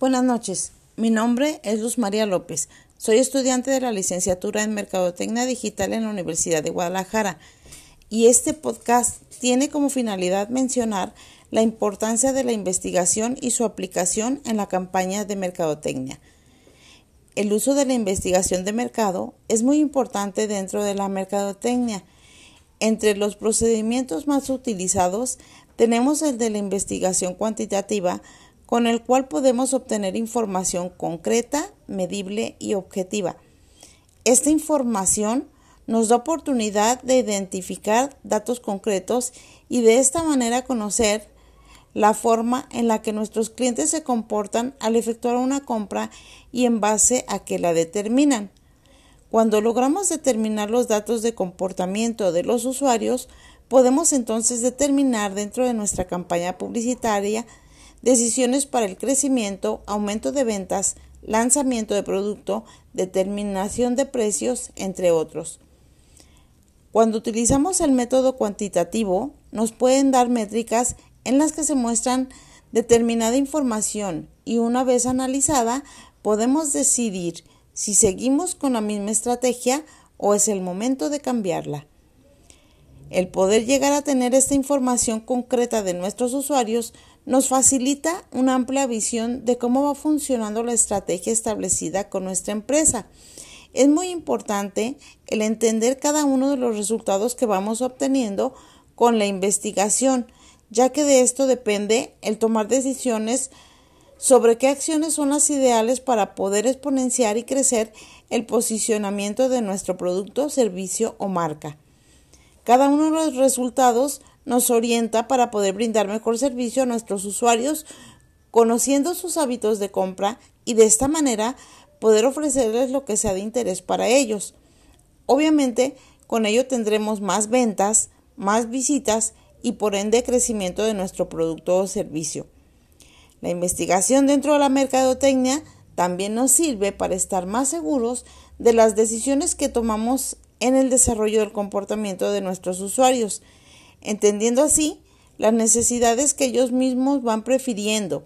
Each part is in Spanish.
Buenas noches, mi nombre es Luz María López. Soy estudiante de la licenciatura en Mercadotecnia Digital en la Universidad de Guadalajara y este podcast tiene como finalidad mencionar la importancia de la investigación y su aplicación en la campaña de mercadotecnia. El uso de la investigación de mercado es muy importante dentro de la mercadotecnia. Entre los procedimientos más utilizados tenemos el de la investigación cuantitativa, con el cual podemos obtener información concreta, medible y objetiva. Esta información nos da oportunidad de identificar datos concretos y de esta manera conocer la forma en la que nuestros clientes se comportan al efectuar una compra y en base a que la determinan. Cuando logramos determinar los datos de comportamiento de los usuarios, podemos entonces determinar dentro de nuestra campaña publicitaria decisiones para el crecimiento, aumento de ventas, lanzamiento de producto, determinación de precios, entre otros. Cuando utilizamos el método cuantitativo, nos pueden dar métricas en las que se muestran determinada información y una vez analizada podemos decidir si seguimos con la misma estrategia o es el momento de cambiarla. El poder llegar a tener esta información concreta de nuestros usuarios nos facilita una amplia visión de cómo va funcionando la estrategia establecida con nuestra empresa es muy importante el entender cada uno de los resultados que vamos obteniendo con la investigación, ya que de esto depende el tomar decisiones sobre qué acciones son las ideales para poder exponenciar y crecer el posicionamiento de nuestro producto, servicio o marca. Cada uno de los resultados nos orienta para poder brindar mejor servicio a nuestros usuarios, conociendo sus hábitos de compra y de esta manera poder ofrecerles lo que sea de interés para ellos. Obviamente, con ello tendremos más ventas, más visitas y por ende crecimiento de nuestro producto o servicio. La investigación dentro de la mercadotecnia también nos sirve para estar más seguros de las decisiones que tomamos en el desarrollo del comportamiento de nuestros usuarios, entendiendo así las necesidades que ellos mismos van prefiriendo.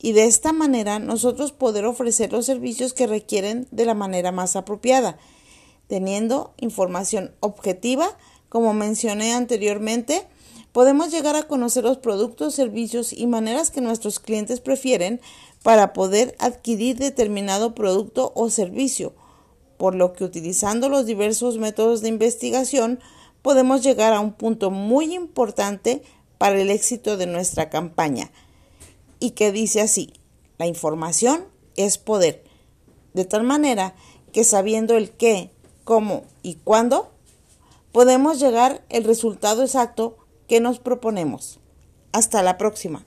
Y de esta manera nosotros poder ofrecer los servicios que requieren de la manera más apropiada, teniendo información objetiva, como mencioné anteriormente, podemos llegar a conocer los productos, servicios y maneras que nuestros clientes prefieren para poder adquirir determinado producto o servicio, por lo que utilizando los diversos métodos de investigación podemos llegar a un punto muy importante para el éxito de nuestra campaña y que dice así, la información es poder, de tal manera que sabiendo el qué, cómo y cuándo, podemos llegar al resultado exacto que nos proponemos. Hasta la próxima.